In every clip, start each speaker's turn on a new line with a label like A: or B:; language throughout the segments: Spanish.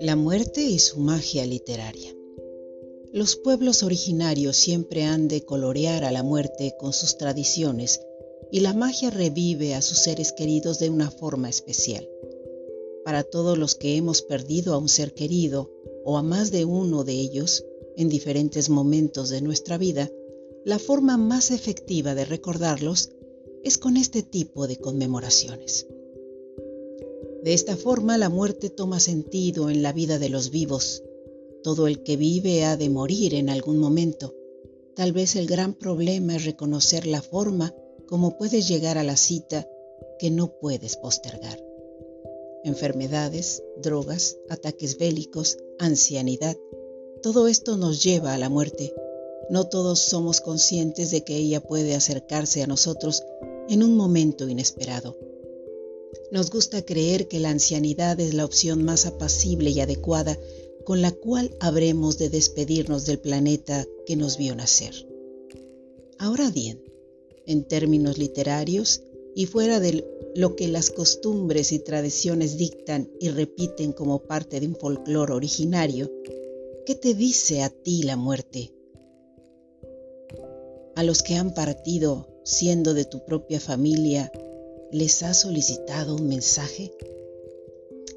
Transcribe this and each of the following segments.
A: La muerte y su magia literaria. Los pueblos originarios siempre han de colorear a la muerte con sus tradiciones y la magia revive a sus seres queridos de una forma especial. Para todos los que hemos perdido a un ser querido o a más de uno de ellos en diferentes momentos de nuestra vida, la forma más efectiva de recordarlos es con este tipo de conmemoraciones. De esta forma la muerte toma sentido en la vida de los vivos. Todo el que vive ha de morir en algún momento. Tal vez el gran problema es reconocer la forma como puedes llegar a la cita que no puedes postergar. Enfermedades, drogas, ataques bélicos, ancianidad, todo esto nos lleva a la muerte. No todos somos conscientes de que ella puede acercarse a nosotros en un momento inesperado. Nos gusta creer que la ancianidad es la opción más apacible y adecuada con la cual habremos de despedirnos del planeta que nos vio nacer. Ahora bien, en términos literarios y fuera de lo que las costumbres y tradiciones dictan y repiten como parte de un folclore originario, ¿qué te dice a ti la muerte? A los que han partido siendo de tu propia familia, ¿les has solicitado un mensaje?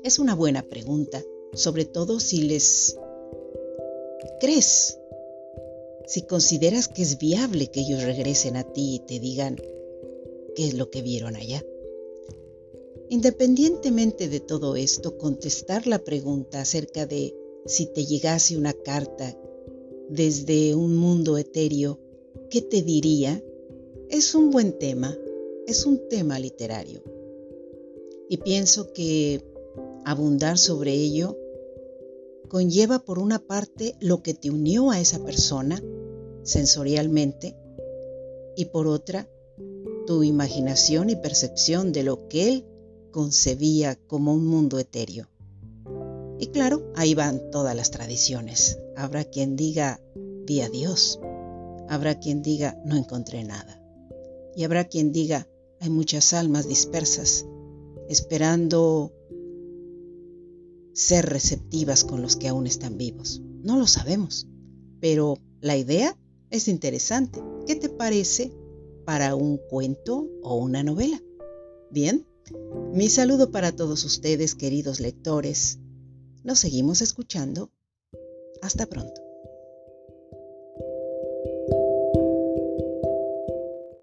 A: Es una buena pregunta, sobre todo si les crees si consideras que es viable que ellos regresen a ti y te digan qué es lo que vieron allá. Independientemente de todo esto, contestar la pregunta acerca de si te llegase una carta desde un mundo etéreo, ¿qué te diría? Es un buen tema, es un tema literario. Y pienso que abundar sobre ello conlleva por una parte lo que te unió a esa persona sensorialmente y por otra tu imaginación y percepción de lo que él concebía como un mundo etéreo. Y claro, ahí van todas las tradiciones. Habrá quien diga, vi a Dios. Habrá quien diga, no encontré nada. Y habrá quien diga, hay muchas almas dispersas, esperando ser receptivas con los que aún están vivos. No lo sabemos, pero la idea es interesante. ¿Qué te parece para un cuento o una novela? Bien, mi saludo para todos ustedes, queridos lectores. Nos seguimos escuchando. Hasta pronto.